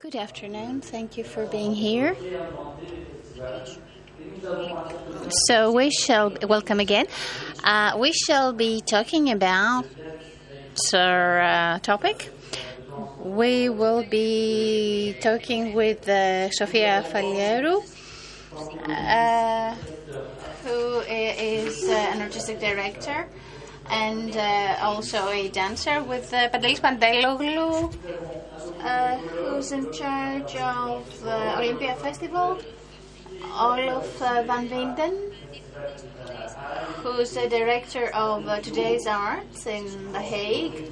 Good afternoon. Thank you for being here. So we shall welcome again. Uh, we shall be talking about our uh, topic. We will be talking with uh, Sofia Faliero, uh, who is uh, an artistic director and uh, also a dancer, with uh, Pantelis Panteloglou, uh, who's in charge of the Olympia Festival, Olof uh, van Winden, who's the director of uh, Today's Arts in The Hague,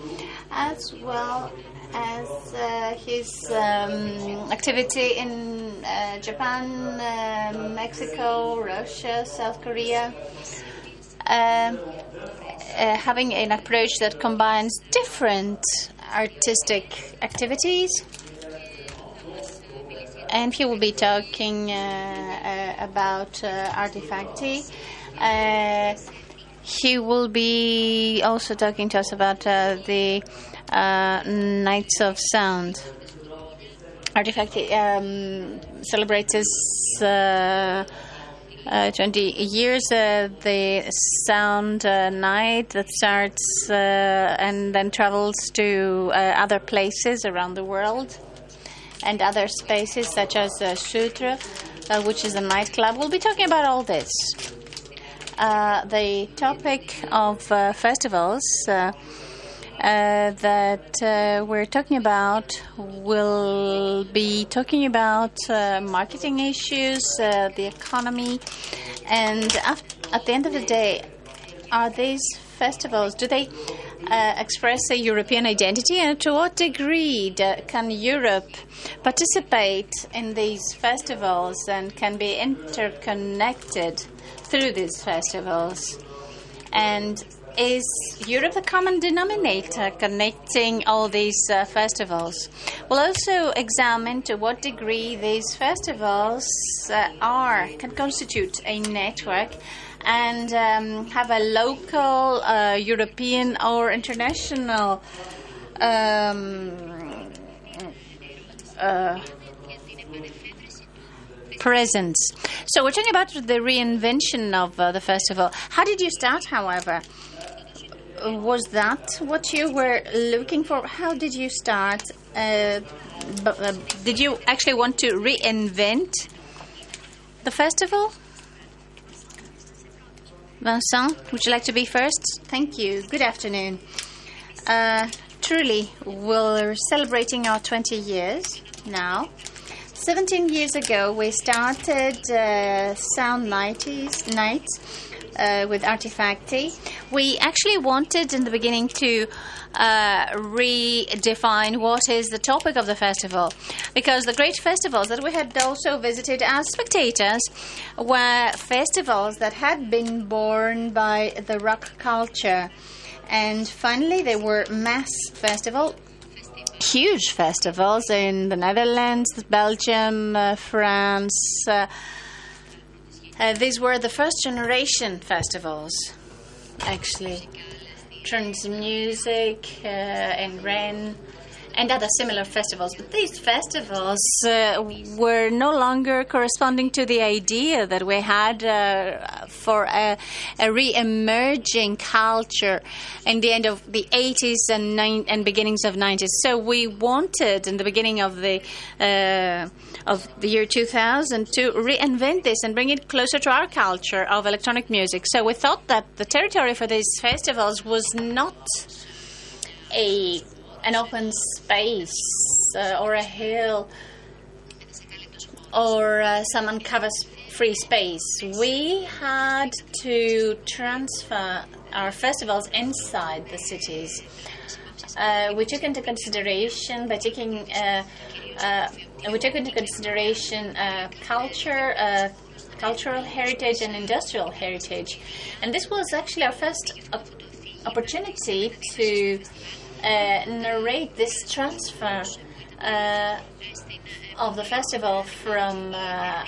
as well as uh, his um, activity in uh, Japan, uh, Mexico, Russia, South Korea. Um, uh, having an approach that combines different artistic activities. And he will be talking uh, uh, about uh, Arty Farty. He will be also talking to us about the Nights of Sound. Arty Farty um, celebrates its uh, 20 years, uh, the sound uh, night that starts uh, and then travels to other places around the world and other spaces such as Sucre, which is a nightclub. We'll be talking about all this. the topic of festivals. Uh, that uh, we're talking about will be talking about uh, marketing issues, the economy, and at the end of the day, are these festivals, do they express a European identity, and to what degree can Europe participate in these festivals and can be interconnected through these festivals? And is Europe the common denominator connecting all these uh, festivals? We'll also examine to what degree these festivals uh, are can constitute a network and um, have a local, uh, European, or international. Um, uh, presence. So we're talking about the reinvention of uh, the festival. How did you start, however? Was that what you were looking for? How did you start? Uh, uh, did you actually want to reinvent the festival? Vincent, would you like to be first? Thank you. Good afternoon. Uh, truly, we're celebrating our 20 years now. 17 years ago, we started uh, Sound 90s, Nights uh, with Arty Farty. We actually wanted in the beginning to uh, redefine what is the topic of the festival because the great festivals that we had also visited as spectators were festivals that had been born by the rock culture. And finally, they were mass festival huge festivals in the Netherlands, Belgium, uh, France. Uh, uh, these were the first generation festivals, actually. Trans Music uh, in Rennes and other similar festivals. But these festivals uh, were no longer corresponding to the idea that we had uh, for a, a re-emerging culture in the end of the 80s and, and beginnings of 90s. So we wanted in the beginning of the uh, of the year 2000 to reinvent this and bring it closer to our culture of electronic music. So we thought that the territory for these festivals was not a an open space uh, or a hill or uh, some uncovered free space. We had to transfer our festivals inside the cities. Uh, we took into consideration by taking uh, uh, we took into consideration uh, culture, cultural heritage, and industrial heritage, and this was actually our first op- opportunity to narrate this transfer uh, of the festival from uh,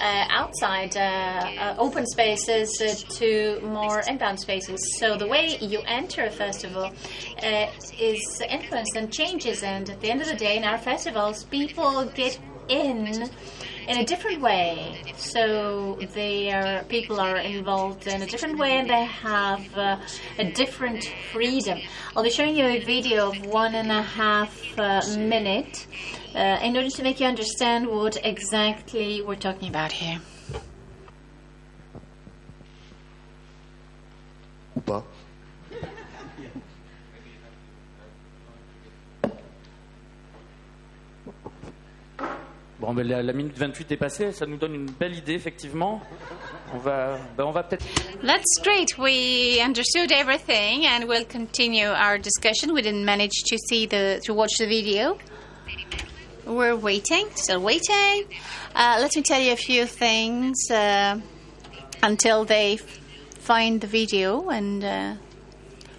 uh, outside uh, uh, open spaces uh, to more inbound spaces. So the way you enter a festival uh, is influenced and changes. And at the end of the day, in our festivals, people get in in a different way. So they are people are involved in a different way, and they have uh, a different freedom. I'll be showing you a video of one and a half uh, minute uh, in order to make you understand what exactly we're talking about here. Ou Bon, ben, la, la minute 28 est passée, ça nous donne une belle idée, effectivement. On va, ben, va peut-être. That's great. We understood everything, and we'll continue our discussion. We didn't manage to see the to watch the video. We're waiting, still waiting. Uh, let me tell you a few things uh, until they find the video and uh,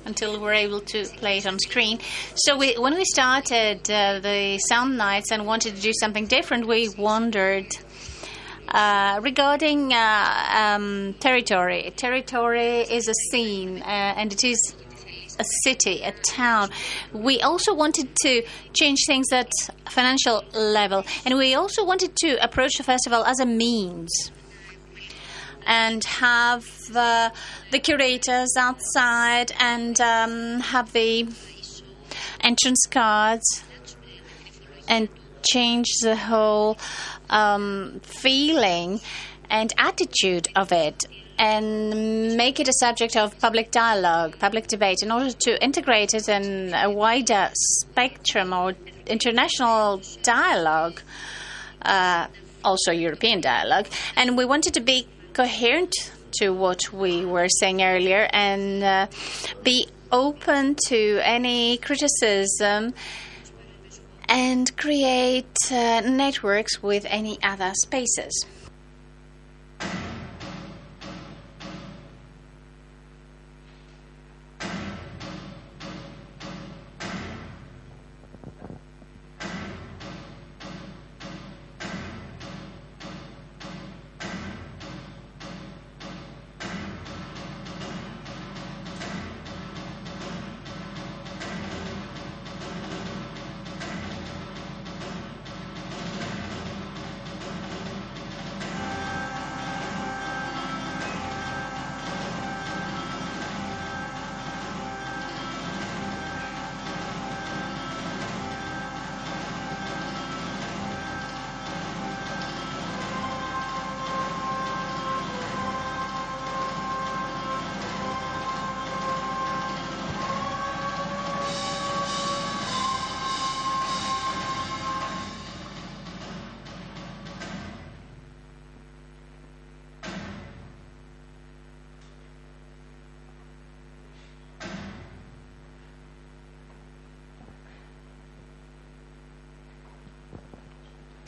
until we're able to play it on screen. So we, when we started uh, the sound nights and wanted to do something different, we wondered uh, regarding uh, um, territory. Territory is a scene, uh, and it is a city, a town. We also wanted to change things at financial level, and we also wanted to approach the festival as a means and have uh, the curators outside and um, have the entrance cards and change the whole um, feeling and attitude of it and make it a subject of public dialogue, public debate, in order to integrate it in a wider spectrum or international dialogue, uh, also European dialogue. And we wanted to be coherent to what we were saying earlier and uh, be open to any criticism and create uh, networks with any other spaces.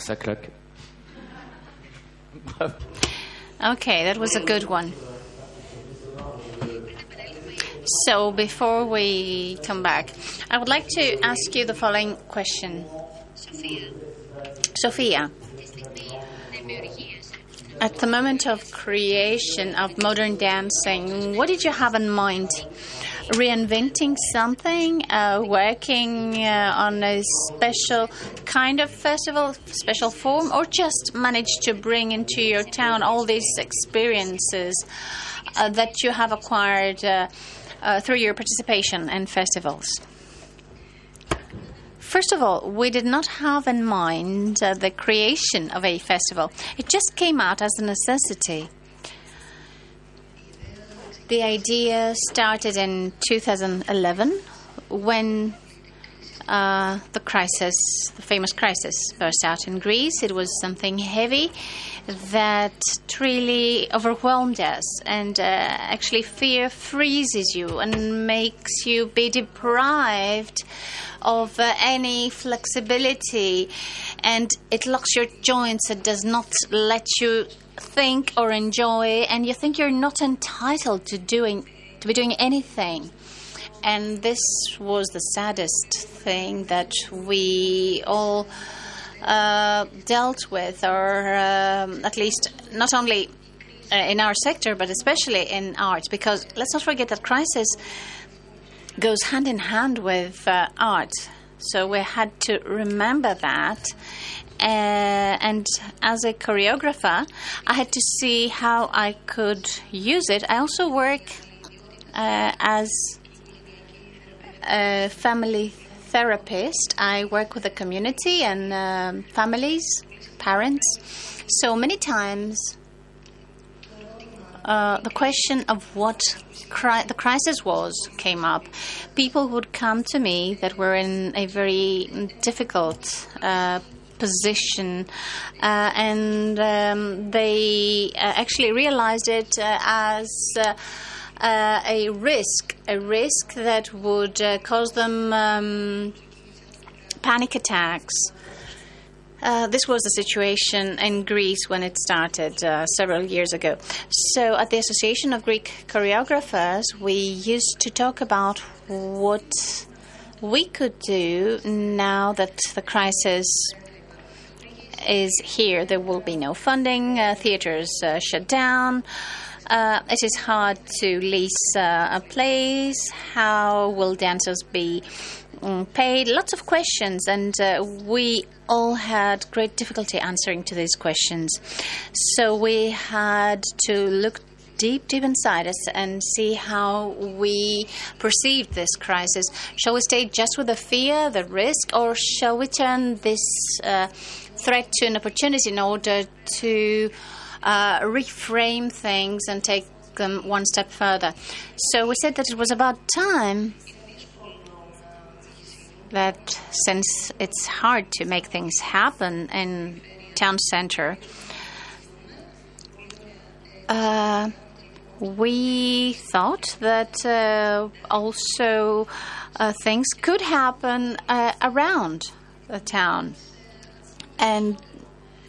Ça claque. Okay, that was a good one. So, before we come back, I would like to ask you the following question. Sophia, at the moment of creation of modern dancing, what did you have in mind? Reinventing something, uh, working uh, on a special kind of festival, special form, or just manage to bring into your town all these experiences uh, that you have acquired uh, uh, through your participation in festivals? First of all, we did not have in mind uh, the creation of a festival. It just came out as a necessity. The idea started in 2011 when uh, the crisis, the famous crisis, burst out in Greece. It was something heavy that really overwhelmed us, and uh, actually, fear freezes you and makes you be deprived of uh, any flexibility, and it locks your joints. It does not let you think or enjoy, and you think you're not entitled to doing to be doing anything. And this was the saddest thing that we all uh, dealt with, or um, at least not only uh, in our sector, but especially in art. Because let's not forget that crisis goes hand in hand with uh, art. So we had to remember that. Uh, and as a choreographer, I had to see how I could use it. I also work uh, as a family therapist. I work with the community and um, families, parents. So many times, uh, the question of what cri- the crisis was came up. People would come to me that were in a very difficult uh, position, uh, and um, they uh, actually realized it uh, as. Uh, uh, a risk, a risk that would cause them um, panic attacks. Uh, this was the situation in Greece when it started uh, several years ago. So, at the Association of Greek Choreographers, we used to talk about what we could do now that the crisis is here. There will be no funding, uh, theaters uh, shut down. Uh, it is hard to lease uh, a place. How will dancers be um, paid? Lots of questions, and uh, we all had great difficulty answering to these questions. So we had to look deep, deep inside us and see how we perceived this crisis. Shall we stay just with the fear, the risk, or shall we turn this uh, threat to an opportunity in order to uh, reframe things and take them one step further. So we said that it was about time that since it's hard to make things happen in town center, uh, we thought that uh, also uh, things could happen uh, around the town. And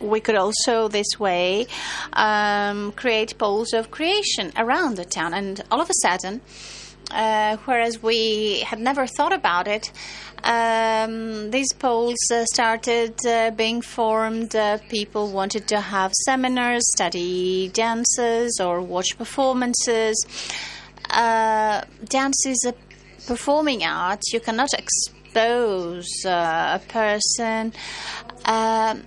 we could also this way um, create poles of creation around the town. And all of a sudden, uh, whereas we had never thought about it, um, these poles uh, started uh, being formed. Uh, people wanted to have seminars, study dances, or watch performances. Uh, dance is a performing art. You cannot expose uh, a person. Um,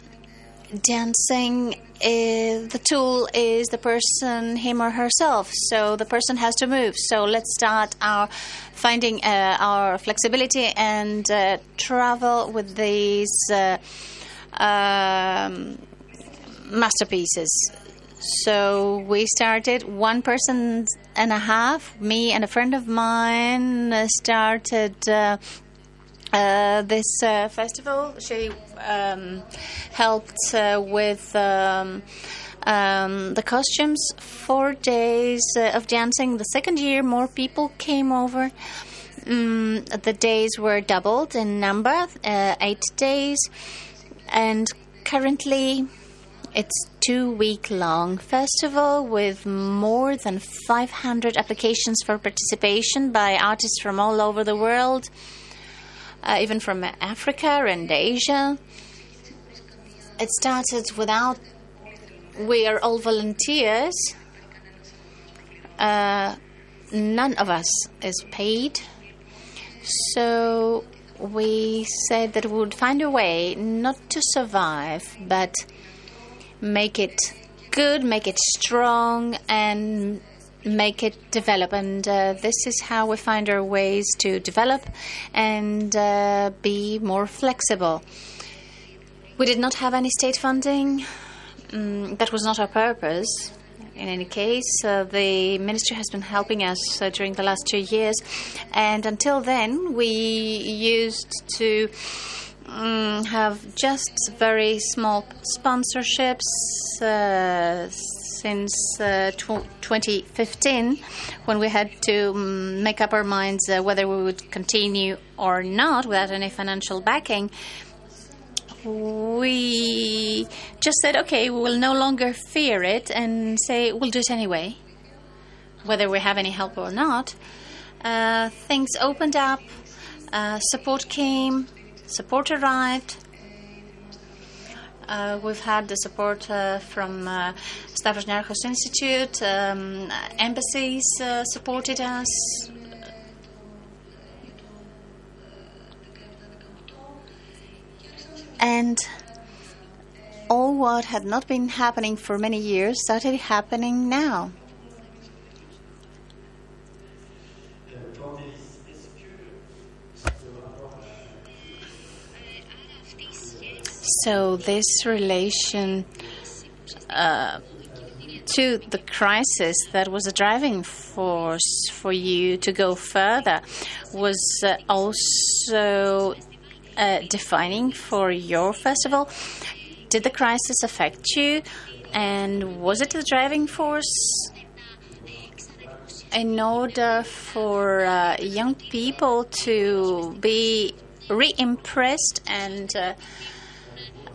dancing is, the tool is the person him or herself. So the person has to move. So let's start our finding uh, our flexibility and uh, travel with these uh, um, masterpieces. So we started one person and a half me and a friend of mine started uh, this uh, festival. She um, helped uh, with um, um, the costumes. Four days uh, of dancing. The second year, more people came over. Mm, the days were doubled in number, uh, eight days, and currently. It's two week long festival with more than 500 applications for participation by artists from all over the world uh, even from Africa and Asia. It started without, we are all volunteers. Uh, none of us is paid. So we said that we would find a way not to survive, but make it good, make it strong, and make it develop. And uh, this is how we find our ways to develop and uh, be more flexible. We did not have any state funding. Mm, that was not our purpose. In any case, uh, the ministry has been helping us uh, during the last two years, and until then, we used to um, have just very small sponsorships, uh, since uh, 2015 when we had to um, make up our minds uh, whether we would continue or not without any financial backing. We just said, okay, we will no longer fear it and say, we'll do it anyway, whether we have any help or not. Uh, things opened up, uh, support came, support arrived Uh, we've had the support uh, from uh, Stavros Niarchos Institute, um, embassies uh, supported us. And all what had not been happening for many years started happening now. So, this relation uh, to the crisis that was a driving force for you to go further was uh, also uh, defining for your festival. Did the crisis affect you? And was it the driving force in order for uh, young people to be re impressed and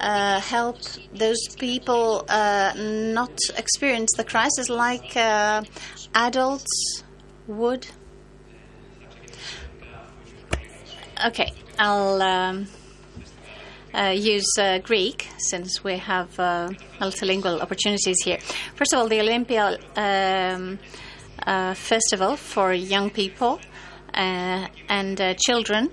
uh, help those people uh, not experience the crisis like uh, adults would? Okay, I'll um, uh, use uh, Greek since we have uh, multilingual opportunities here. First of all, the Olympia um, Festival for young people and children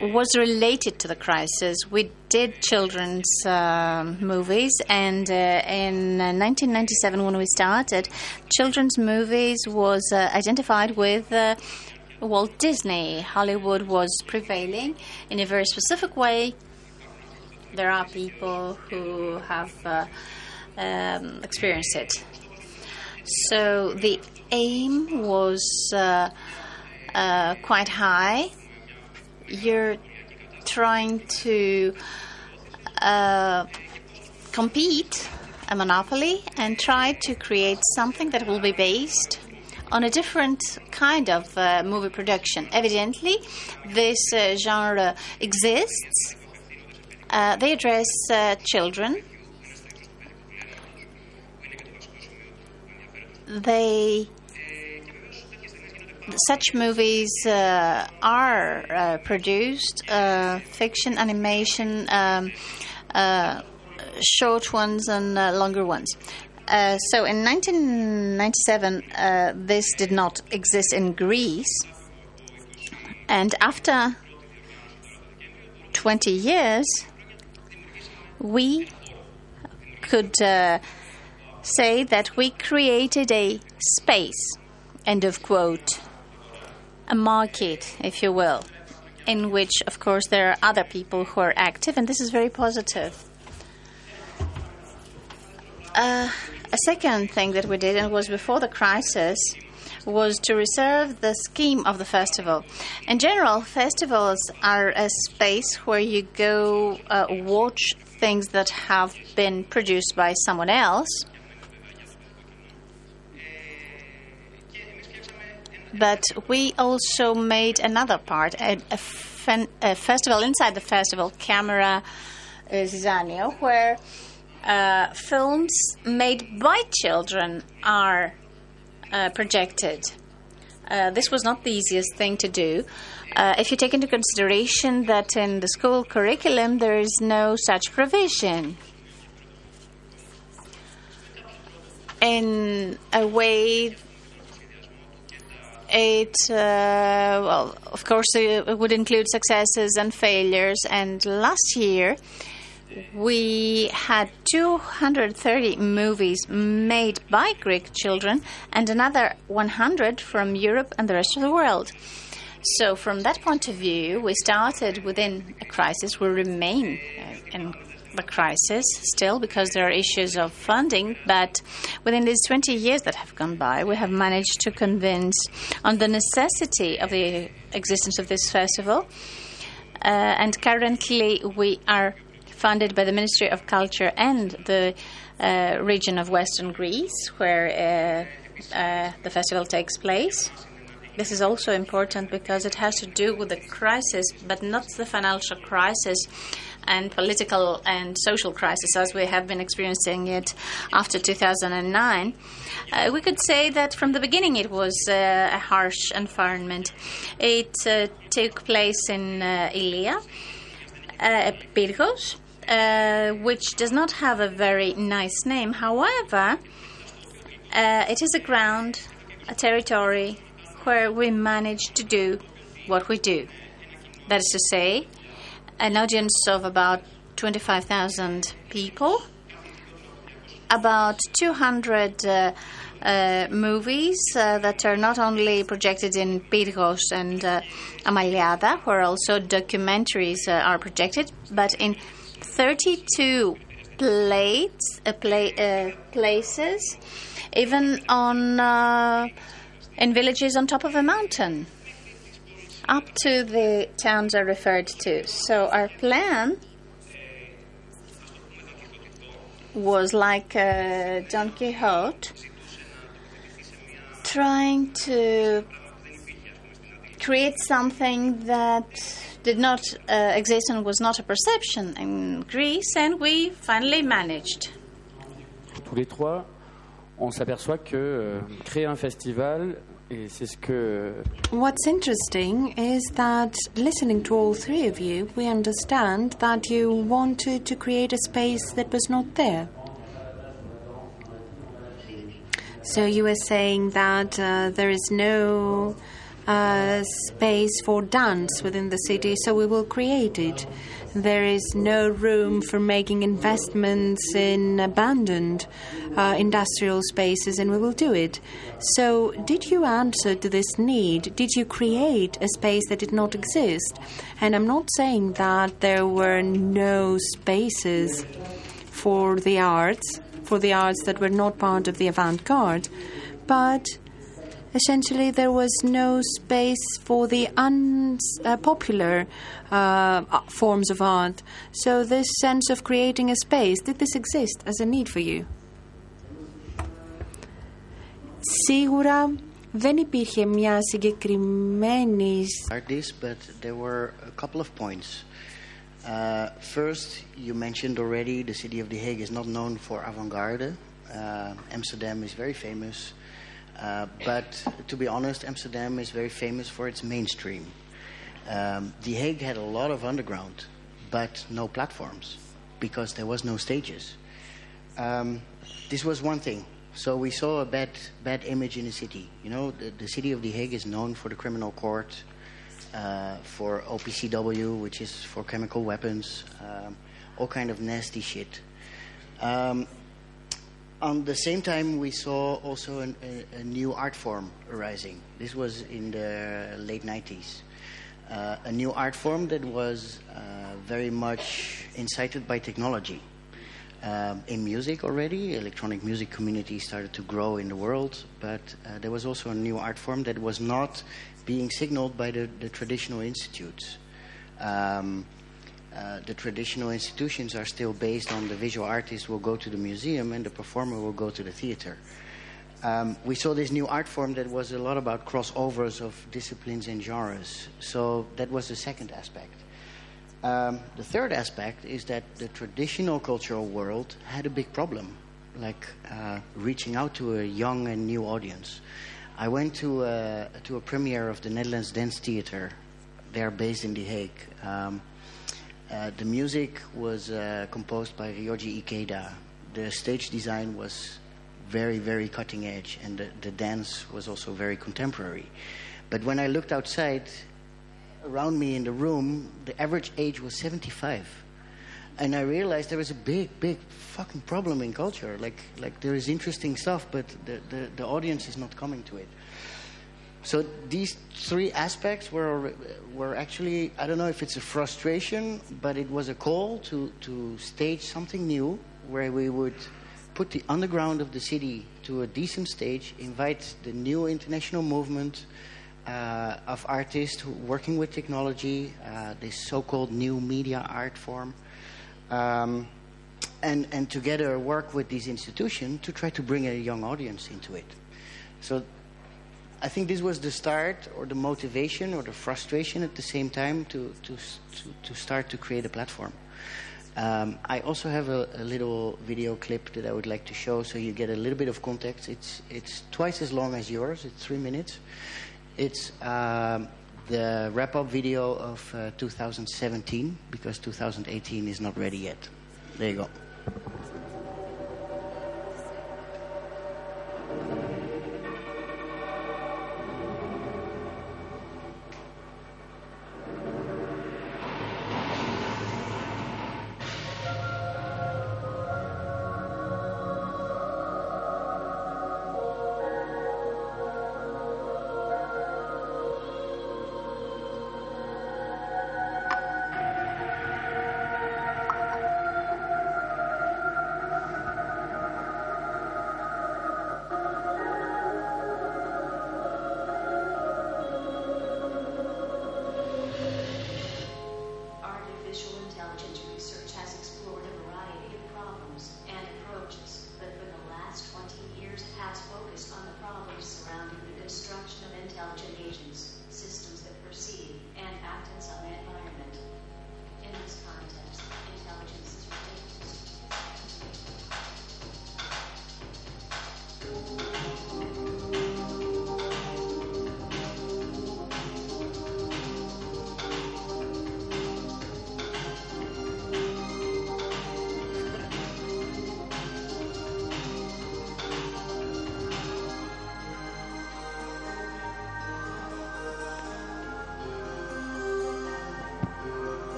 was related to the crisis. We did children's uh, movies, and uh, in 1997, when we started, children's movies was uh, identified with. Walt Disney. Hollywood was prevailing in a very specific way. There are people who have uh, um, experienced it. So the aim was uh, uh, quite high you're trying to uh, compete a monopoly and try to create something that will be based on a different kind of uh, movie production. Evidently, this uh, genre exists. Uh, they address uh, children. They such movies uh, are uh, produced uh, fiction, animation, um, uh, short ones, and uh, longer ones. Uh, so in 1997, this did not exist in Greece. And after 20 years, we could say that we created a space. End of quote a market, if you will, in which, of course, there are other people who are active, and this is very positive. Uh, a second thing that we did, and was before the crisis, was to reserve the scheme of the festival. In general, festivals are a space where you go uh, watch things that have been produced by someone else But we also made another part, a, a, fen, a festival inside the festival, Camera uh, Zizanio, where uh, films made by children are uh, projected. Uh, this was not the easiest thing to do. Uh, if you take into consideration that in the school curriculum there is no such provision. In a way it, uh, well, of course, it would include successes and failures. And last year, we had 230 movies made by Greek children and another 100 from Europe and the rest of the world. So, from that point of view, we started within a crisis. We remain uh, in the crisis still because there are issues of funding, but within these 20 years that have gone by, we have managed to convince on the necessity of the existence of this festival. Uh, and currently, we are funded by the Ministry of Culture and the uh, region of Western Greece, where uh, uh the festival takes place. This is also important because it has to do with the crisis, but not the financial crisis and political and social crisis as we have been experiencing it after 2009. Uh, we could say that from the beginning it was uh, a harsh environment. It uh, took place in uh, Ilia. uh, Pyrgos, uh, which does not have a very nice name. However, uh, it is a ground, a territory where we manage to do what we do. That is to say, an audience of about 25,000 people, about 200 uh, uh, movies uh, that are not only projected in Pyrgos and uh, Amaliada, where also documentaries uh, are projected, but in 32 plates, uh, play, uh, places, even on in villages on top of a mountain, up to the towns I referred to. So our plan was like uh, Don Quixote, trying to create something that did not uh, exist and was not a perception in Greece, and we finally managed. Tous les trois, on s'aperçoit que euh, créer un festival, que What's interesting is that listening to all three of you, we understand that you wanted to create a space that was not there. So you were saying that uh, there is no uh, space for dance within the city, so we will create it. There is no room for making investments in abandoned uh, industrial spaces, and we will do it. So, did you answer to this need? Did you create a space that did not exist? And I'm not saying that there were no spaces for the arts, for the arts that were not part of the avant garde, but essentially there was no space for the unpopular uh, forms of art. So, this sense of creating a space, did this exist as a need for you? Σίγουρα δεν υπήρχε μια συγκεκριμένη start this, but there were a couple of points. Uh, first, you mentioned already the city of The Hague is not known for avant-garde. Uh, Amsterdam is very famous, uh, but to be honest, Amsterdam is very famous for its mainstream. Um, the Hague had a lot of underground, but no platforms because there was no stages. Um, this was one thing. So we saw a bad, bad image in the city. You know, the, the city of The Hague is known for the criminal court, uh, for OPCW, which is for chemical weapons, um, all kind of nasty shit. Um, on the same time, we saw also an, a, a new art form arising. This was in the late 90s. Uh, a new art form that was uh, very much incited by technology. Um, in music already, electronic music community started to grow in the world, but uh, there was also a new art form that was not being signaled by the, the traditional institutes. Um, uh, the traditional institutions are still based on the visual artist will go to the museum and the performer will go to the theater. Um, we saw this new art form that was a lot about crossovers of disciplines and genres. So that was the second aspect. Um, the third aspect is that the traditional cultural world had a big problem, like uh, reaching out to a young and new audience. I went to a, to a premiere of the Netherlands Dance Theater. They're based in The Hague. Um, uh, the music was uh, composed by Ryoji Ikeda. The stage design was very, very cutting edge, and the, the dance was also very contemporary. But when I looked outside, around me in the room, the average age was 75. And I realized there was a big, big fucking problem in culture. Like, like there is interesting stuff, but the, the, the audience is not coming to it. So these three aspects were were actually I don't know if it's a frustration, but it was a call to to stage something new where we would put the underground of the city to a decent stage, invite the new international movement uh, of artists working with technology, uh, this so-called new media art form, um, and and together work with these institutions to try to bring a young audience into it. So I think this was the start or the motivation or the frustration at the same time to, to, to, start to create a platform. Um, I also have a, a, little video clip that I would like to show so you get a little bit of context. It's, it's twice as long as yours, it's three minutes. It's um, the wrap up video of uh, 2017 because 2018 is not ready yet. There you go.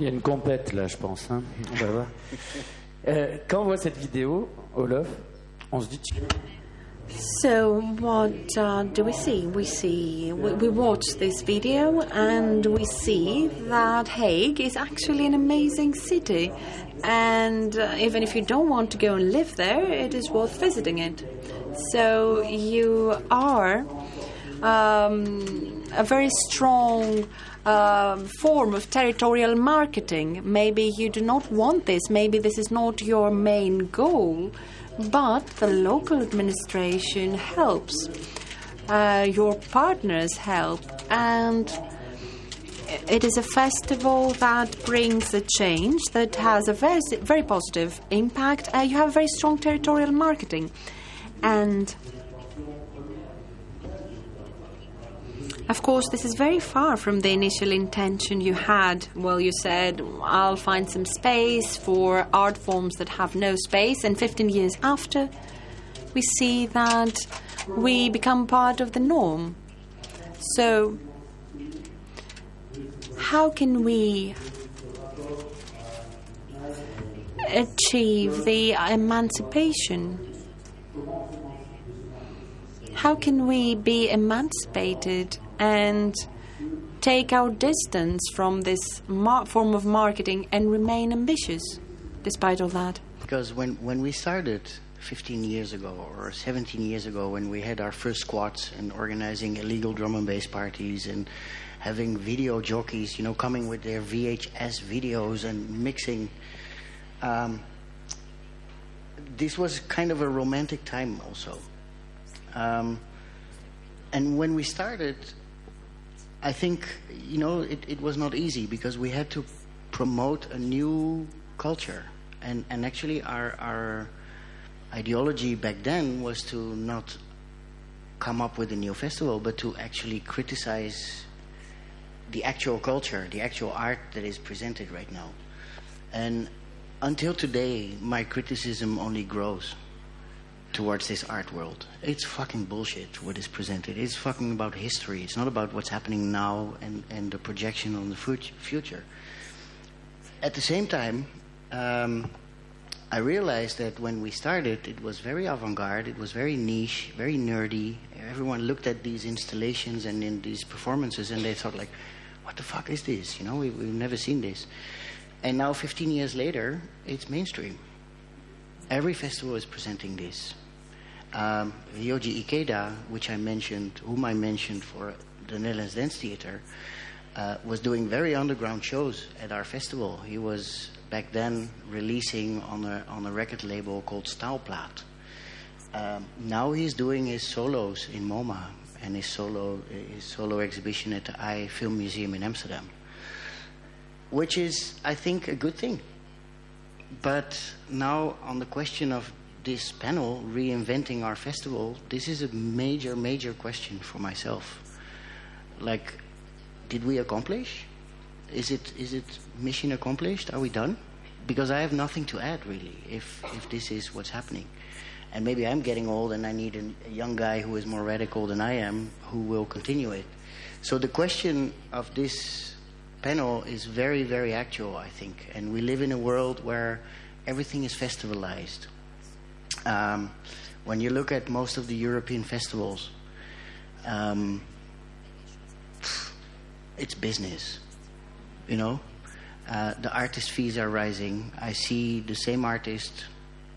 Il y a une compète là, je pense. hein. On va voir. Euh, quand on voit cette vidéo, on se dit So, what uh, do we see? We see, we, we watch this video and we see that Hague is actually an amazing city. And uh, even if you don't want to go and live there, it is worth visiting it. So, you are um, a very strong um form of territorial marketing. Maybe you do not want this, maybe this is not your main goal, but the local administration helps. Uh, your partners help, and it is a festival that brings a change that has a very, very positive impact. Uh, you have very strong territorial marketing, and Of course, this is very far from the initial intention you had. Well, you said, I'll find some space for art forms that have no space, and 15 years after, we see that we become part of the norm. So, how can we achieve the emancipation? How can we be emancipated and take our distance from this mar- form of marketing and remain ambitious despite all that? Because when, when we started 15 years ago or 17 years ago, when we had our first squats and organizing illegal drum and bass parties and having video jockeys, you know, coming with their VHS videos and mixing, um, this was kind of a romantic time also. Um, and when we started, I think you know it, it was not easy because we had to promote a new culture, and and actually our our ideology back then was to not come up with a new festival, but to actually criticize the actual culture, the actual art that is presented right now. And until today, my criticism only grows towards this art world. It's fucking bullshit what is presented. It's fucking about history. It's not about what's happening now and, and the projection on the future. At the same time, um, I realized that when we started, it was very avant garde, it was very niche, very nerdy. Everyone looked at these installations and in these performances and they thought, like, what the fuck is this? You know, we, we've never seen this. And now, 15 years later, it's mainstream. Every festival is presenting this. Um, Ryoji Ikeda, which I mentioned, whom I mentioned for the Netherlands Dance Theater, uh, was doing very underground shows at our festival. He was back then releasing on a on a record label called Staalplaat. Um, now he's doing his solos in MoMA and his solo his solo exhibition at the Eye Film Museum in Amsterdam, which is I think a good thing. But now on the question of this panel reinventing our festival, this is a major major question for myself. Like, did we accomplish? Is it is it mission accomplished? Are we done? Because I have nothing to add really. If if this is what's happening, and maybe I'm getting old and I need a, a young guy who is more radical than I am who will continue it. So the question of this panel is very very actual, I think, and we live in a world where everything is festivalized. Um, when you look at most of the European festivals. Um, it's business. You know, uh, the artist fees are rising. I see the same artist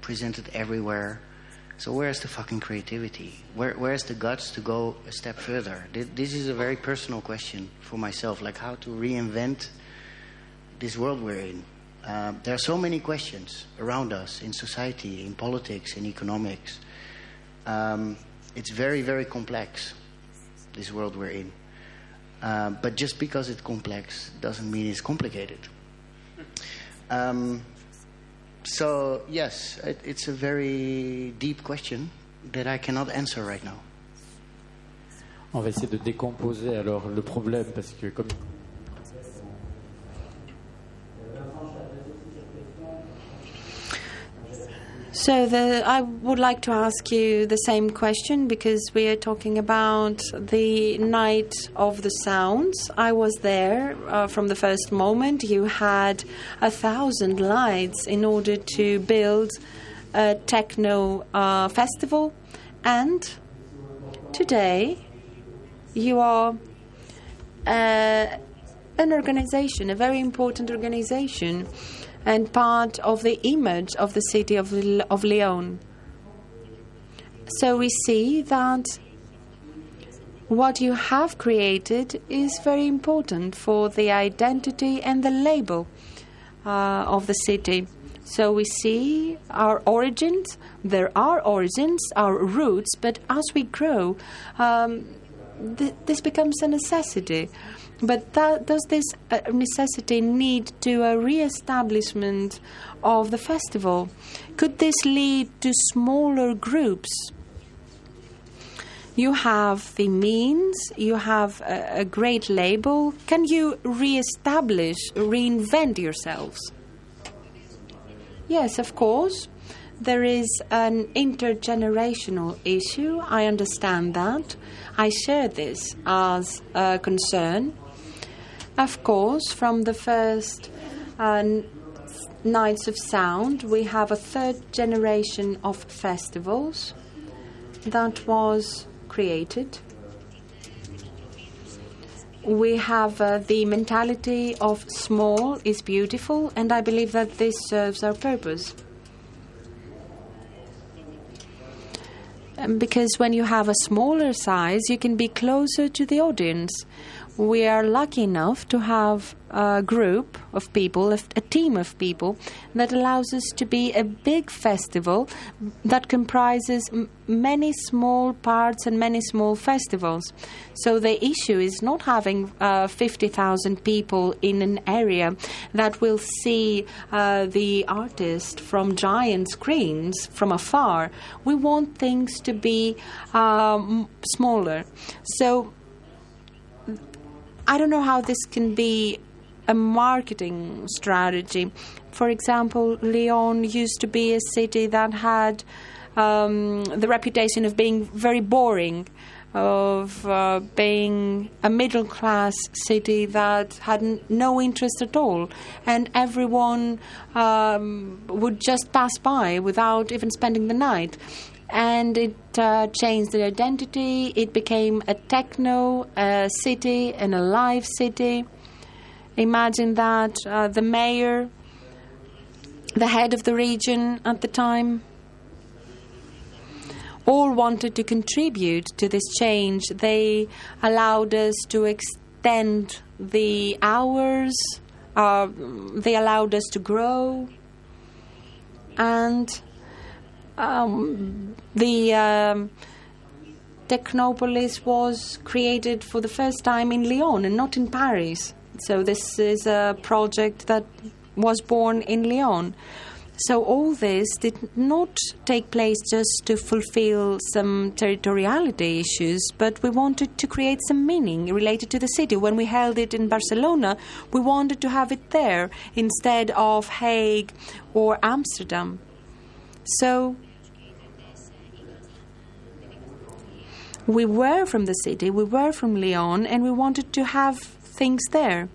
presented everywhere. So where's the fucking creativity? Where, where's the guts to go a step further? This is a very personal question for myself, like how to reinvent this world we're in. Uh, there are so many questions around us in society, in politics, in economics. Um, it's very, very complex, this world we're in. Uh, but just because it's complex doesn't mean it's complicated. Um, so, yes, it, it's a very deep question that I cannot answer right now. On va essayer de décomposer alors le problème parce que comme So the, I would like to ask you the same question because we are talking about the night of the sounds. I was there uh, from the first moment. You had a thousand lights in order to build a techno uh, festival, and today you are uh, an organization, a very important organization and part of the image of the city of, of Lyon. So we see that what you have created is very important for the identity and the label uh, of the city. So we see our origins, there are origins, our roots, but as we grow, um, th- this becomes a necessity. But that, does this uh, necessity need to a re-establishment of the festival? Could this lead to smaller groups? You have the means, you have a, a great label. Can you re-establish, reinvent yourselves? Yes, of course. There is an intergenerational issue. I understand that. I share this as a concern. Of course, from the first uh, Nights of Sound, we have a third generation of festivals that was created. We have uh, the mentality of small is beautiful, and I believe that this serves our purpose. Um, because when you have a smaller size, you can be closer to the audience. We are lucky enough to have a group of people, a, team of people, that allows us to be a big festival that comprises many small parts and many small festivals. So the issue is not having uh, 50,000 people in an area that will see uh, the artist from giant screens from afar. We want things to be um, smaller. So I don't know how this can be a marketing strategy. For example, Lyon used to be a city that had um, the reputation of being very boring, of uh, being a middle class city that had no interest at all, and everyone um, would just pass by without even spending the night and it uh, changed the identity. It became a techno uh, city and a live city. Imagine that uh, the mayor, the head of the region at the time, all wanted to contribute to this change. They allowed us to extend the hours, uh, they allowed us to grow, and um, the um, Technopolis was created for the first time in Lyon and not in Paris. So this is a project that was born in Lyon. So all this did not take place just to fulfill some territoriality issues, but we wanted to create some meaning related to the city. When we held it in Barcelona, we wanted to have it there instead of Hague or Amsterdam. So we were from the city, we were from Lyon, and we wanted to have things there.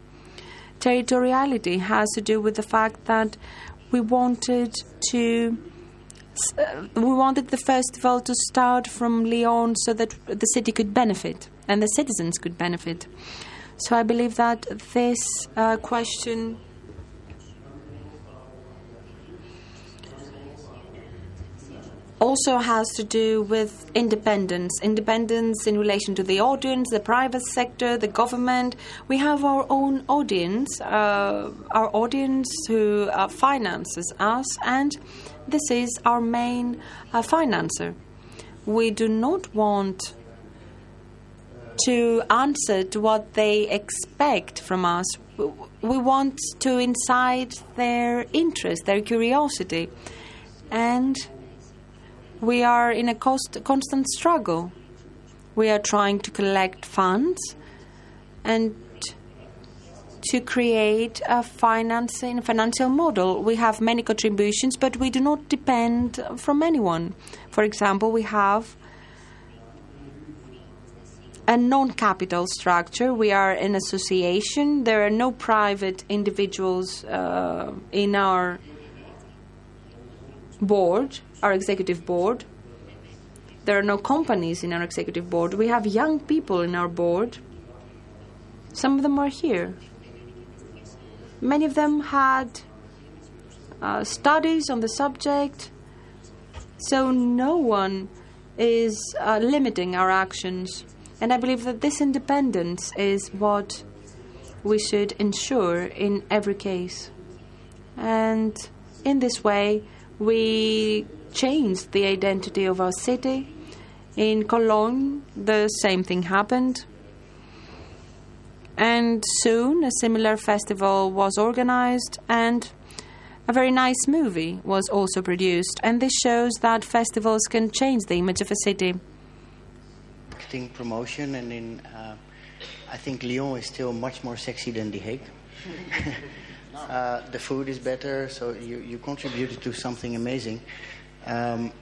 Territoriality has to do with the fact that we wanted to. Uh, we wanted the festival to start from Lyon so that the city could benefit and the citizens could benefit. So I believe that this uh, question also has to do with independence independence in relation to the audience the private sector the government. We have our own audience uh, our audience who uh, finances us and this is our main uh, financer. We do not want to answer to what they expect from us. We want to incite their interest their curiosity. And we are in a cost, constant struggle. We are trying to collect funds and to create a financing financial model. We have many contributions, but we do not depend from anyone. For example, we have a non-capital structure. We are an association. There are no private individuals uh, in our board our executive board. There are no companies in our executive board. We have young people in our board. Some of them are here. Many of them had uh, studies on the subject, so no one is uh, limiting our actions. And I believe that this independence is what we should ensure in every case. And in this way, we changed the identity of our city. In Cologne, the same thing happened. And soon a similar festival was organized, and a very nice movie was also produced. And this shows that festivals can change the image of a city. Marketing, promotion, and in, uh, I think Lyon is still much more sexy than The Hague. uh, the food is better, so you, you contributed to something amazing. Um,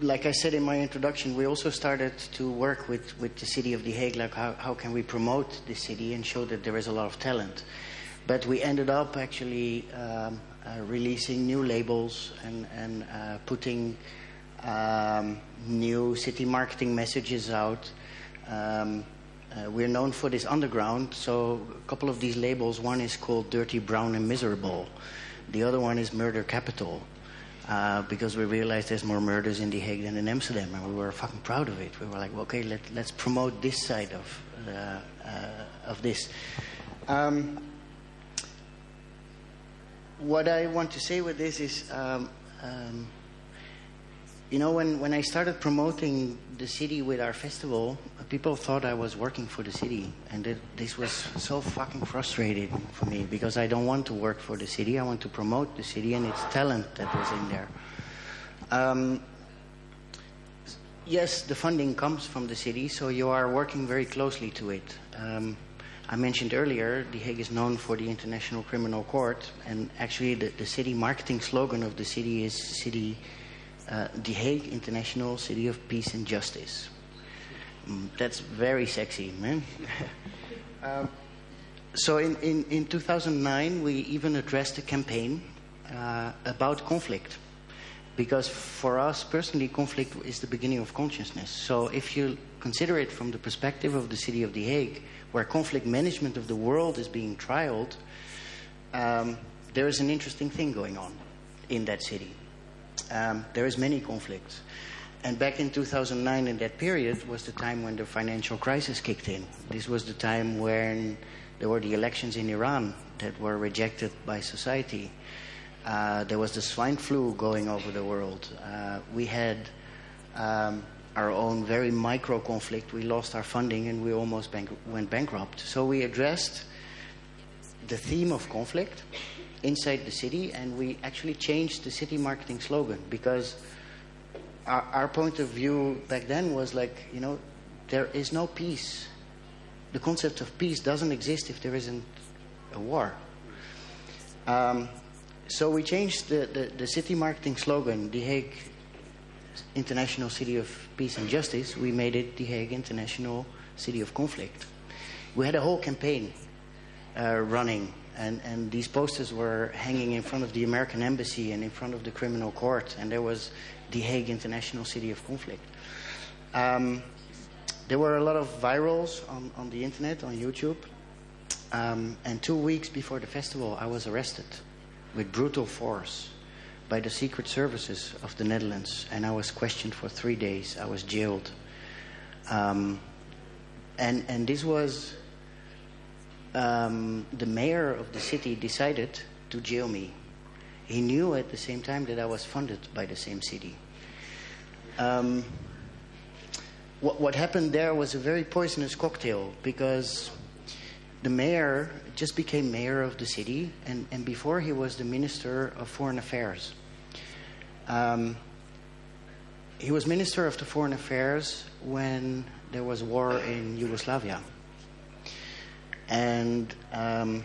like I said in my introduction, we also started to work with, with the city of The Hague, like how, how can we promote the city and show that there is a lot of talent. But we ended up actually um, uh, releasing new labels and, and uh, putting um, new city marketing messages out. Um, uh, we're known for this underground, so a couple of these labels, one is called Dirty, Brown, and Miserable. The other one is Murder Capital. uh, because we realized there's more murders in The Hague than in Amsterdam, and we were fucking proud of it. We were like, okay, let, let's promote this side of uh, uh, of this. Um, what I want to say with this is, um, um, you know, when, when I started promoting the city with our festival, people thought I was working for the city. And it, this was so fucking frustrating for me because I don't want to work for the city. I want to promote the city and its talent that was in there. Um, yes, the funding comes from the city, so you are working very closely to it. Um, I mentioned earlier, The Hague is known for the International Criminal Court, and actually, the, the city marketing slogan of the city is City uh, The Hague International City of Peace and Justice. That's very sexy, man. um, so, in, in, in 2009, we even addressed a campaign uh, about conflict. Because for us personally, conflict is the beginning of consciousness. So, if you consider it from the perspective of the city of The Hague, where conflict management of the world is being trialed, um, there is an interesting thing going on in that city. Um, there is many conflicts. And back in 2009, in that period, was the time when the financial crisis kicked in. This was the time when there were the elections in Iran that were rejected by society. Uh, there was the swine flu going over the world. Uh, we had um, our own very micro conflict. We lost our funding and we almost bank- went bankrupt. So we addressed the theme of conflict inside the city and we actually changed the city marketing slogan because our, our point of view back then was like, you know, there is no peace. The concept of peace doesn't exist if there isn't a war. Um, so we changed the, the, the city marketing slogan, The Hague International City of Peace and Justice, we made it The Hague International City of Conflict. We had a whole campaign uh, running, and, and these posters were hanging in front of the American Embassy and in front of the criminal court, and there was The Hague International City of Conflict. Um, there were a lot of virals on, on the internet, on YouTube, um, and two weeks before the festival, I was arrested with brutal force by the secret services of the Netherlands, and I was questioned for three days. I was jailed, um, and and this was um, the mayor of the city decided to jail me. He knew at the same time that I was funded by the same city. Um, what, what happened there was a very poisonous cocktail because the mayor just became mayor of the city, and, and before he was the minister of foreign affairs. Um, he was Minister of the Foreign Affairs when there was war in Yugoslavia. And um,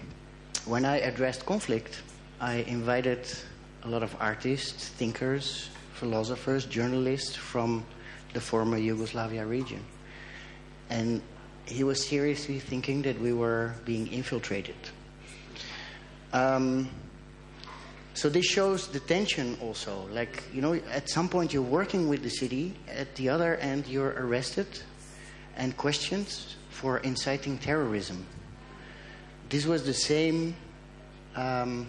when I addressed conflict, I invited a lot of artists, thinkers, philosophers, journalists from the former Yugoslavia region. And he was seriously thinking that we were being infiltrated. Um, so this shows the tension also. Like, you know, at some point you're working with the city, at the other end you're arrested and questioned for inciting terrorism. This was the same, um,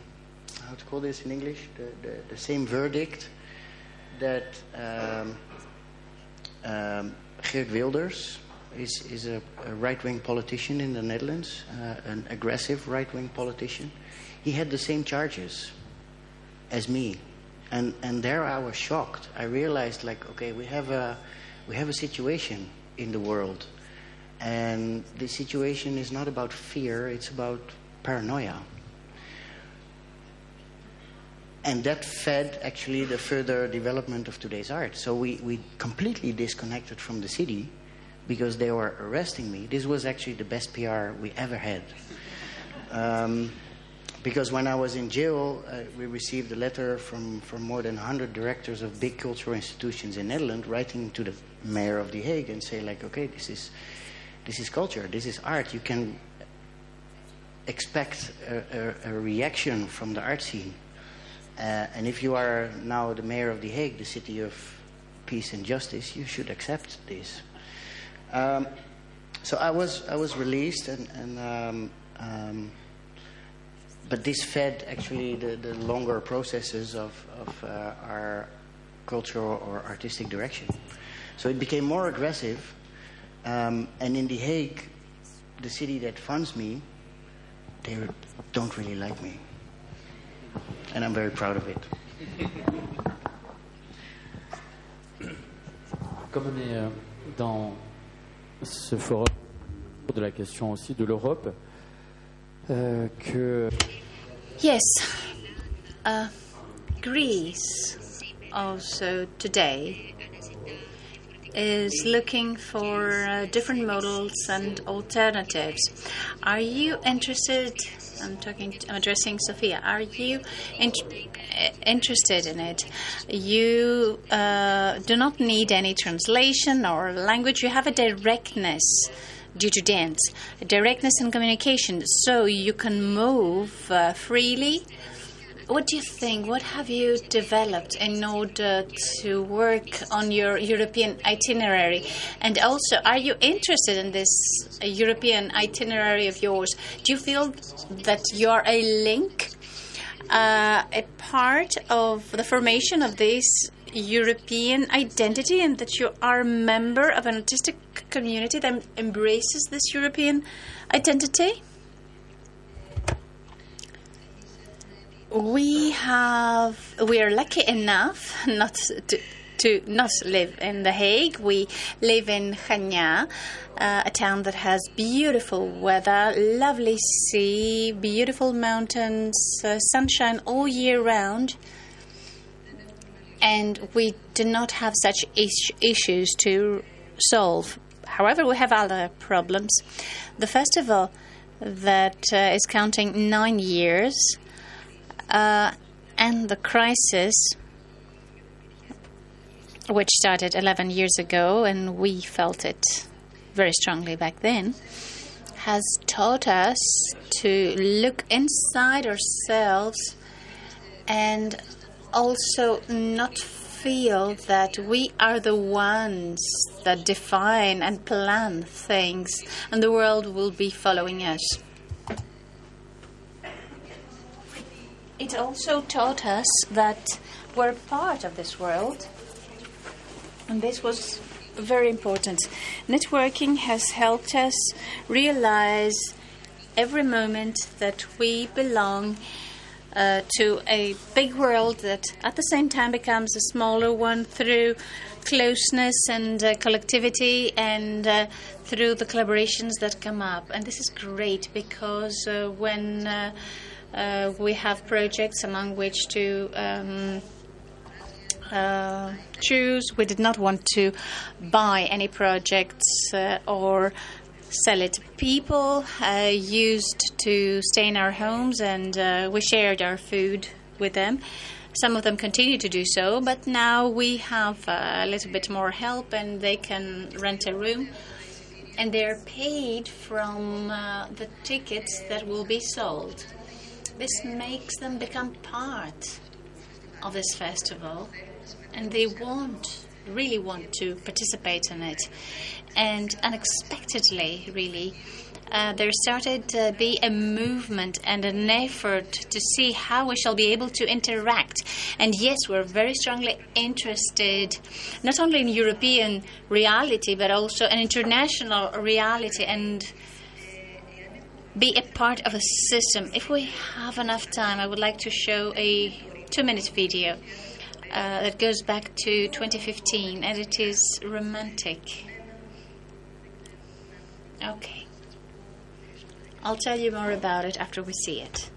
how to call this in English? The, the, the same verdict that um, um, Geert Wilders is, is a, a right wing politician in the Netherlands, uh, an aggressive right wing politician. He had the same charges as me. And, and there I was shocked. I realized, like, okay, we have a, we have a situation in the world. And the situation is not about fear, it's about paranoia. And that fed actually the further development of today's art. So we, we completely disconnected from the city because they were arresting me. This was actually the best PR we ever had. Um, because when I was in jail, uh, we received a letter from, from more than 100 directors of big cultural institutions in Netherlands writing to the mayor of The Hague and say like, okay, this is, this is culture, this is art. You can expect a, a, a reaction from the art scene. Uh, and if you are now the mayor of The Hague, the city of peace and justice, you should accept this. Um, so I was, I was released and, and um, um, but this fed actually the, the longer processes of, of uh, our cultural or artistic direction. So it became more aggressive. Um, and in The Hague, the city that funds me, they don't really like me. And I'm very proud of it. Comme on est euh, dans ce forum de la question aussi de l'Europe, euh, que Yes. Uh, Greece also today is looking for uh, different models and alternatives. Are you interested? I'm talking. I'm addressing Sophia. Are you in, interested in it? You uh, do not need any translation or language. You have a directness due to dance, directness in communication, so you can move uh, freely. What do you think? What have you developed in order to work on your European itinerary? And also, are you interested in this European itinerary of yours? Do you feel that you are a link, uh, a part of the formation of this European identity, and that you are a member of an artistic community that embraces this European identity? We have we are lucky enough not to to not live in The Hague. We live in Chania, uh, a town that has beautiful weather, lovely sea, beautiful mountains, uh, sunshine all year round. And we do not have such is- issues to solve. However, we have other problems. The festival that uh, is counting nine years uh, and the crisis, which started 11 years ago, and we felt it very strongly back then, has taught us to look inside ourselves and also not feel that we are the ones that define and plan things, and the world will be following us. It also taught us that we're part of this world, and this was very important. Networking has helped us realize every moment that we belong uh, to a big world that at the same time becomes a smaller one through closeness and uh, collectivity and uh, through the collaborations that come up. And this is great because uh, when uh, we have projects among which to um, uh, choose. We did not want to buy any projects uh, or sell it. People uh, used to stay in our homes and uh, we shared our food with them. Some of them continue to do so, but now we have uh, a little bit more help and they can rent a room. And they're paid from the tickets that will be sold. This makes them become part of this festival and they want, really want to participate in it. And unexpectedly, really, uh, there started to be a movement and an effort to see how we shall be able to interact. And yes, we're very strongly interested not only in European reality, but also an international reality and be a part of a system. If we have enough time, I would like to show a two minute video uh, that goes back to 2015 and it is romantic. Okay. I'll tell you more about it after we see it.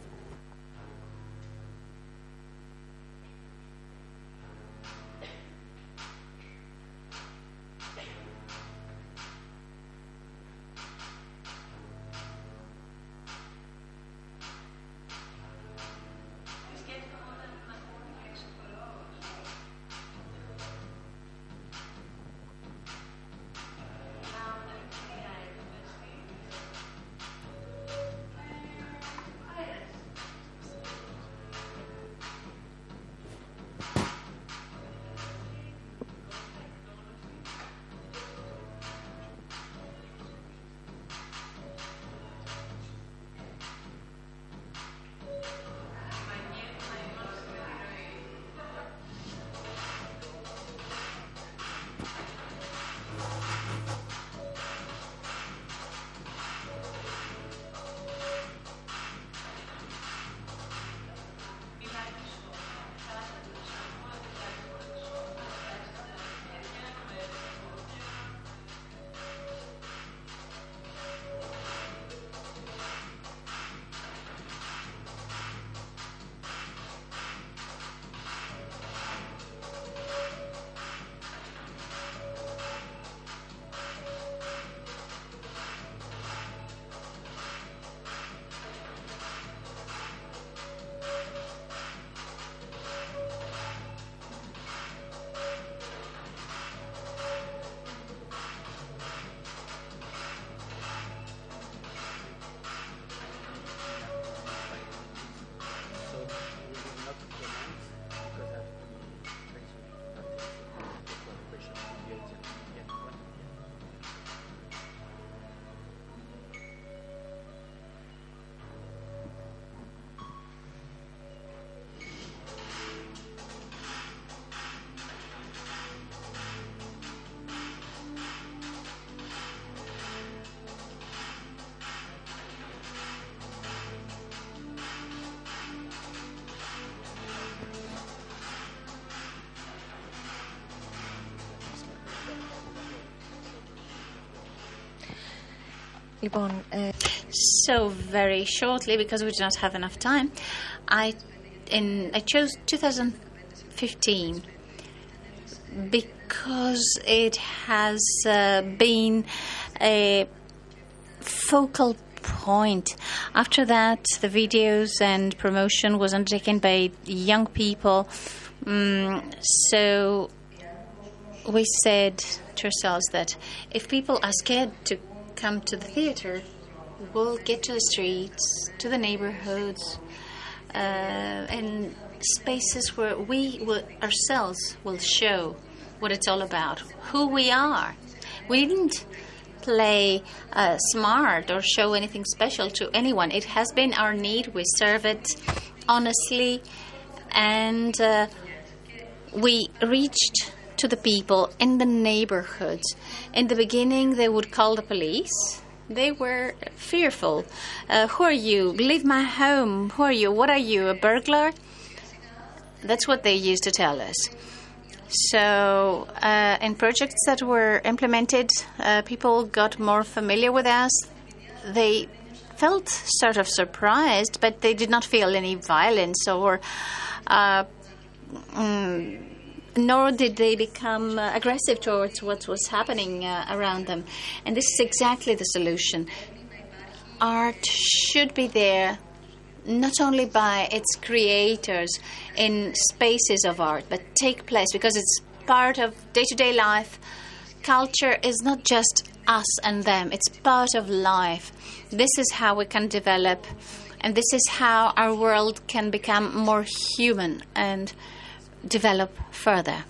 Uh... So very shortly, because we do not have enough time, I in I chose 2015 because it has uh, been a focal point. After that, the videos and promotion was undertaken by young people. Mm, so we said to ourselves that if people are scared to come to the theater, we'll get to the streets, to the neighborhoods, uh, and spaces where we will, ourselves will show what it's all about, who we are. We didn't play uh, smart or show anything special to anyone. It has been our need. We serve it honestly, and uh, we reached to the people in the neighborhood. In the beginning, they would call the police. They were fearful. Uh, who are you? Leave my home. Who are you? What are you? A burglar? That's what they used to tell us. So, uh, in projects that were implemented, uh, people got more familiar with us. They felt sort of surprised, but they did not feel any violence or. Uh, mm, nor did they become uh, aggressive towards what was happening uh, around them. And this is exactly the solution. Art should be there not only by its creators in spaces of art, but take place because it's part of day to day life. Culture is not just us and them, it's part of life. This is how we can develop, and this is how our world can become more human and develop further.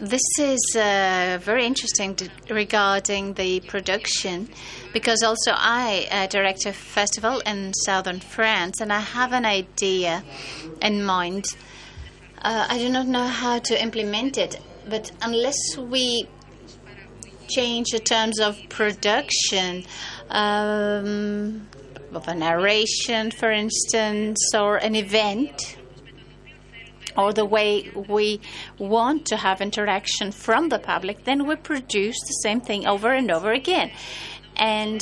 This is uh, very interesting regarding the production because also I uh, direct a festival in southern France and I have an idea in mind. Uh, I do not know how to implement it, but unless we change the terms of production, um, of a narration, for instance, or an event, or the way we want to have interaction from the public, then we produce the same thing over and over again. And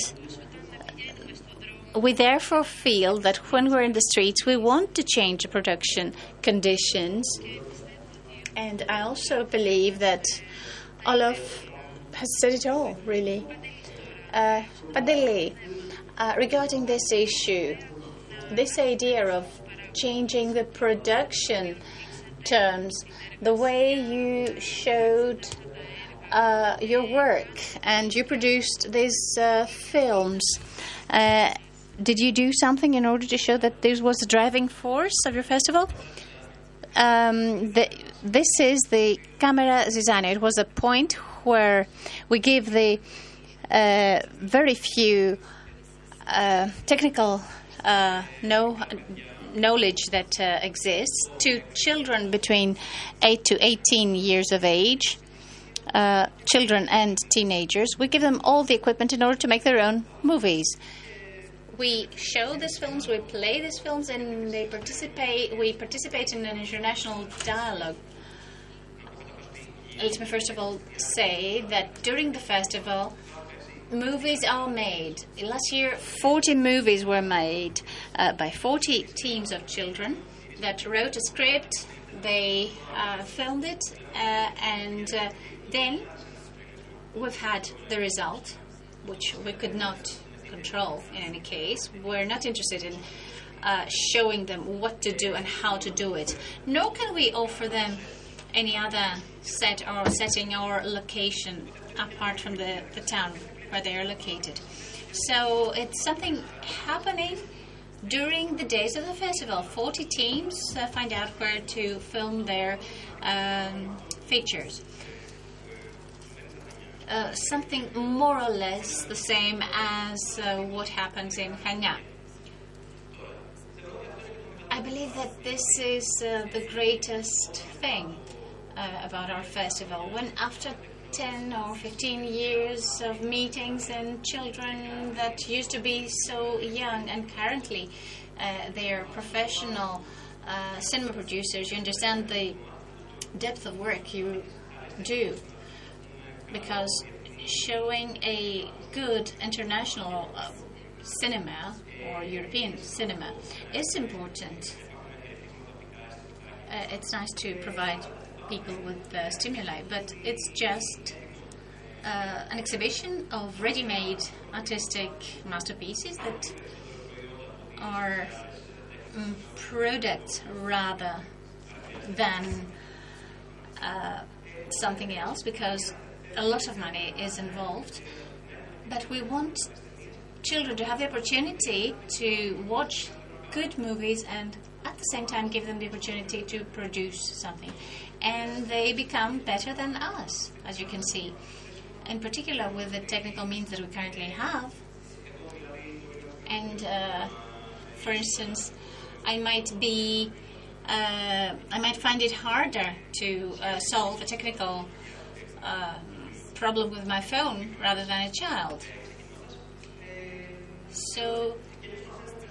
we therefore feel that when we're in the streets, we want to change the production conditions. And I also believe that Olaf has said it all, really. Uh, Padilli, uh, regarding this issue, this idea of changing the production terms, the way you showed uh, your work and you produced these uh, films. Uh, did you do something in order to show that this was the driving force of your festival? Um, the, this is the Camera Zizanio. It was a point where we give the uh, very few uh, technical uh, know, knowledge that uh, exists to children between 8 to 18 years of age, uh, children and teenagers. We give them all the equipment in order to make their own movies. We show these films, we play these films, and they participate. We participate in an international dialogue. Let me first of all say that during the festival, movies are made. Last year, 40 movies were made uh, by 40 teams of children that wrote a script, they uh, filmed it, uh, and uh, then we've had the result, which we could not control in any case. We're not interested in uh, showing them what to do and how to do it, nor can we offer them any other set or setting or location apart from the, the town where they are located. So it's something happening during the days of the festival. 40 teams uh, find out where to film their um, features. Uh, something more or less the same as uh, what happens in Chania. I believe that this is uh, the greatest thing uh, about our festival. When after 10 or 15 years of meetings and children that used to be so young and currently uh, they're professional uh, cinema producers, you understand the depth of work you do. because showing a good international uh, cinema or European cinema is important. Uh, it's nice to provide people with stimuli, but it's just uh, an exhibition of ready made artistic masterpieces that are mm, products rather than uh, something else because a lot of money is involved. But we want children to have the opportunity to watch good movies and at the same time give them the opportunity to produce something. And they become better than us, as you can see. In particular, with the technical means that we currently have. And uh, for instance, I might be, uh, I might find it harder to uh, solve a technical uh, problem with my phone rather than a child. So,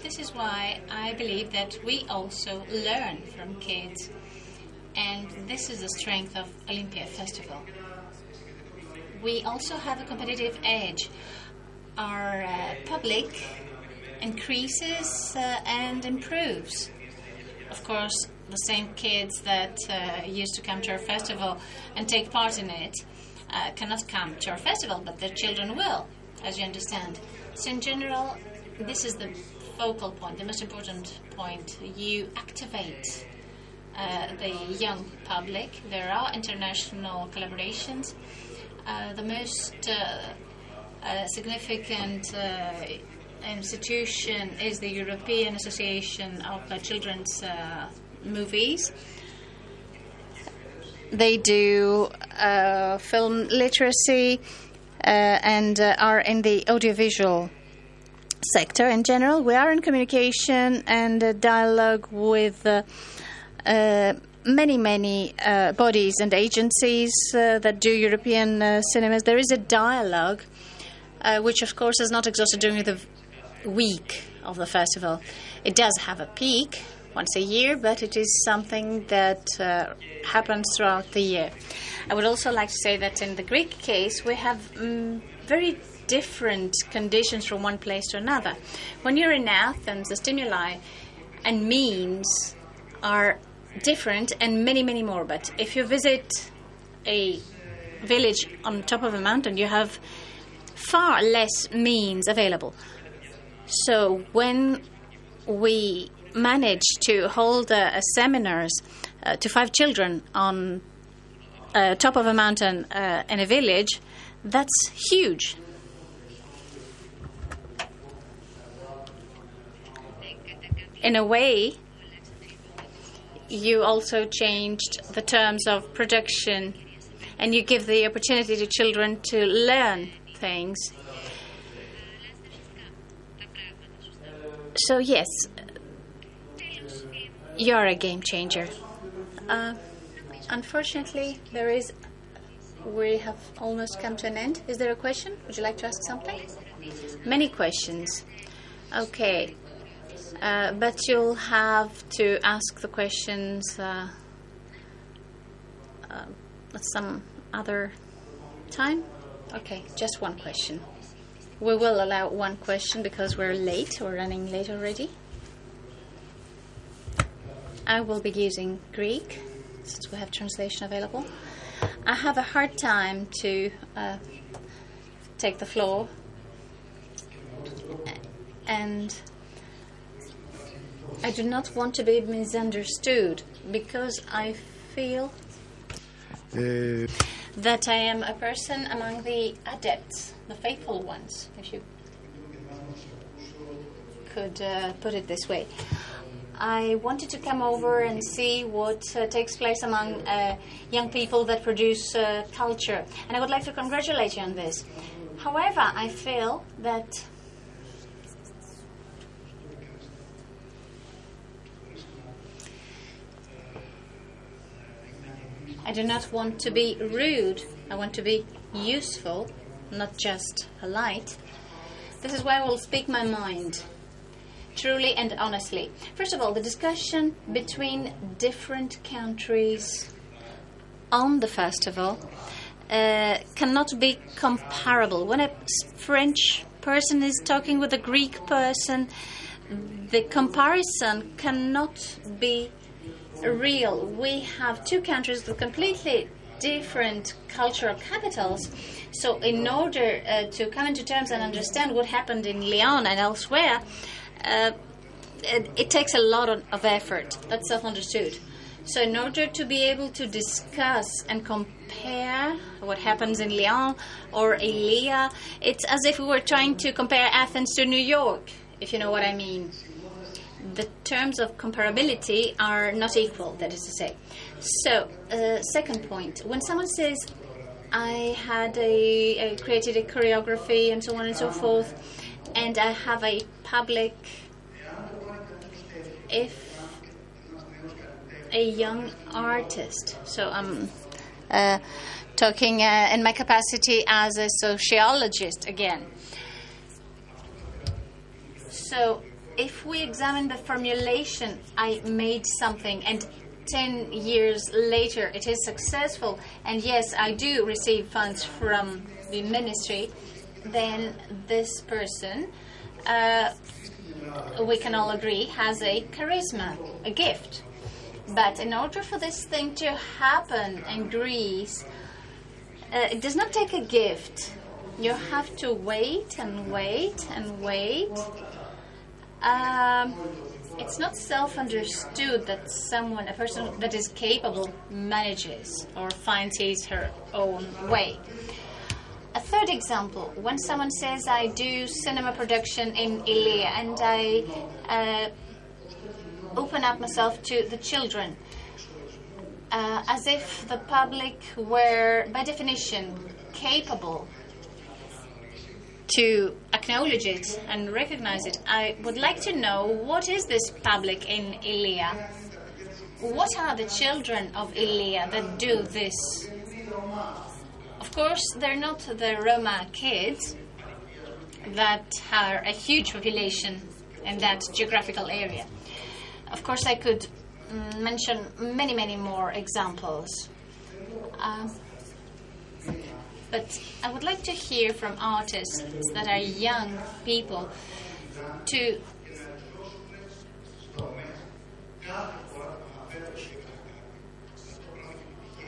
this is why I believe that we also learn from kids, and this is the strength of Olympia Festival. We also have a competitive edge. Our uh, public increases uh, and improves. Of course, the same kids that uh, used to come to our festival and take part in it uh, cannot come to our festival, but their children will, as you understand. So, in general, this is the focal point, the most important point. You activate uh, the young public. There are international collaborations. Uh, the most uh, uh, significant institution is the European Association of Children's Movies. They do film literacy and are in the audiovisual sector in general. We are in communication and uh, dialogue with uh, many, many uh, bodies and agencies uh, that do European uh, cinemas. There is a dialogue, uh, which of course is not exhausted during the week of the festival. It does have a peak once a year, but it is something that uh, happens throughout the year. I would also like to say that in the Greek case, we have mm very different conditions from one place to another. When you're in Athens, the stimuli and means are different and many, many more. But if you visit a village on top of a mountain, you have far less means available. So when we managed to hold seminars uh, to five children on uh, top of a mountain uh, in a village, that's huge. In a way, you also changed the terms of production and you give the opportunity to children to learn things. So, yes, you're a game changer. Uh, unfortunately, there is. We have almost come to an end. Is there a question? Would you like to ask something? Many questions. Okay. Uh, but you'll have to ask the questions uh, uh, at some other time. Okay, just one question. We will allow one question because we're late. We're running late already. I will be using Greek since we have translation available. I have a hard time to uh, take the floor, and I do not want to be misunderstood because I feel Ε, that I am a person among the adepts, the faithful ones, if you could uh, put it this way. I wanted to come over and see what uh, takes place among uh, young people that produce uh, culture, and I would like to congratulate you on this. However, I feel that I do not want to be rude. I want to be useful, not just polite. This is why I will speak my mind, truly and honestly. First of all, the discussion between different countries on the festival uh, cannot be comparable. When a French person is talking with a Greek person, the comparison cannot be real. We have two countries with completely different cultural capitals. So, in order uh, to come into terms and understand what happened in Lyon and elsewhere, uh, it, it takes a lot of, of effort. That's self understood. So, in order to be able to discuss and compare what happens in Lyon or Elia, it's as if we were trying to compare Athens to New York, if you know what I mean the terms of comparability are not equal, that is to say. So, uh, second point when someone says, I had a, created a choreography and so on and so forth, and I have a public, if a young artist, so I'm uh, talking uh, in my capacity as a sociologist again. So, if we examine the formulation, I made something, and 10 years later it is successful, and yes, I do receive funds from the ministry, then this person, uh, we can all agree, has a charisma, a gift. But in order for this thing to happen in Greece, uh, it does not take a gift. You have to wait and wait and wait. Um, it's not self understood that someone, a person that is capable, manages or finds his her own way. A third example when someone says, I do cinema production in Ilia and I uh, open up myself to the children, uh, as if the public were, by definition, capable to acknowledge it and recognize it. I would like to know what is this public in Ilia? What are the children of Ilia that do this? Of course, they're not the Roma kids that are a huge population in that geographical area. Of course, I could mm, mention many, many more examples. Um, but I would like to hear from artists that are young people to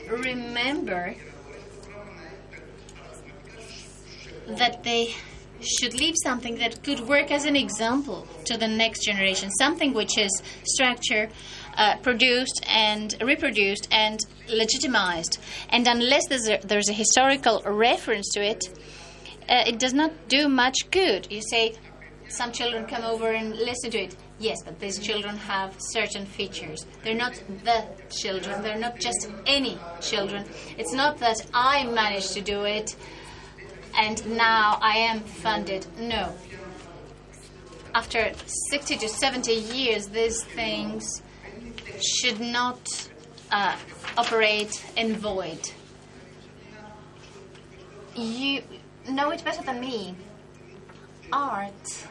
remember that they should leave something that could work as an example to the next generation, something which is structured, uh, produced, and reproduced, and legitimized. And unless there's a, there's a historical reference to it, uh, it does not do much good. You say, some children come over and listen to it. Yes, but these children have certain features. They're not the children, they're not just any children. It's not that I managed to do it and now I am funded. No. After 60 to 70 years, these things should not uh, operate in void. You know it better than me. Art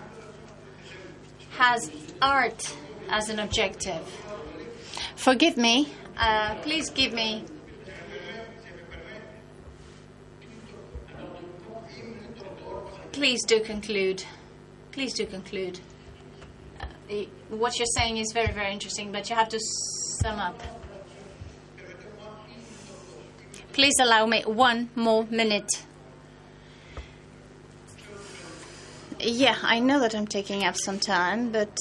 has art as an objective. Forgive me. Uh, please give me Please do conclude. Please do conclude what you're saying is very, very interesting, but you have to sum up. Please allow me one more minute. Yeah, I know that I'm taking up some time, but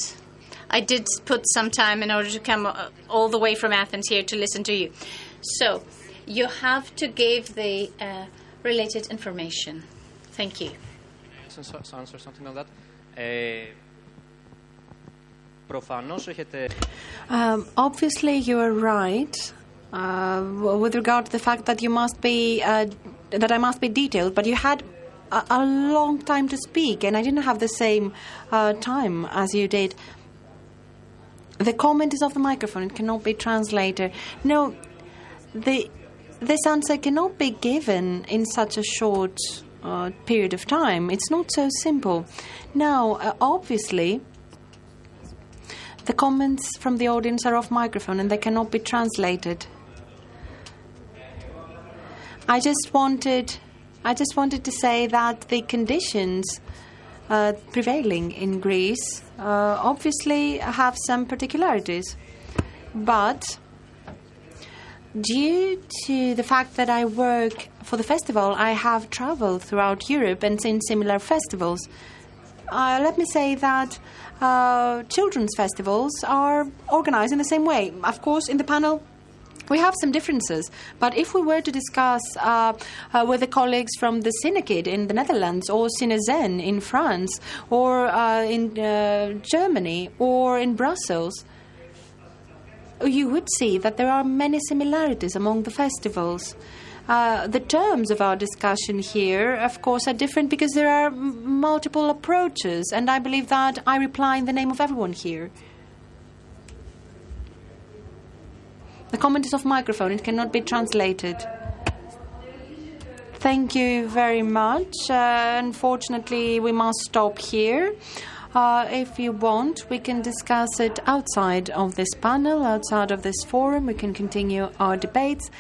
I did put some time in order to come uh, all the way from Athens here to listen to you. So, you have to give the uh, related information. Thank you. Answer something like that. Uh, um, obviously, you are right uh, with regard to the fact that you must be uh, that I must be detailed. But you had a, long time to speak, and I didn't have the same uh, time as you did. The comment is off the microphone; it cannot be translated. No, the this answer cannot be given in such a short uh, period of time. It's not so simple. Now, uh, obviously. The comments from the audience are off microphone and they cannot be translated. I just wanted, I just wanted to say that the conditions uh, prevailing in Greece uh, obviously have some particularities, but due to the fact that I work for the festival, I have traveled throughout Europe and seen similar festivals. Uh, let me say that uh, children's festivals are organized in the same way. Of course, in the panel, we have some differences, but if we were to discuss uh, uh, with the colleagues from the Cinekid in the Netherlands, or Cinezen in France, or uh, in uh, Germany, or in Brussels, you would see that there are many similarities among the festivals. Uh, the terms of our discussion here, of course, are different because there are m- multiple approaches, and I believe that I reply in the name of everyone here. The comment is off microphone, it cannot be translated. Thank you very much. Uh, unfortunately, we must stop here. Uh, if you want, we can discuss it outside of this panel, outside of this forum. We can continue our debates.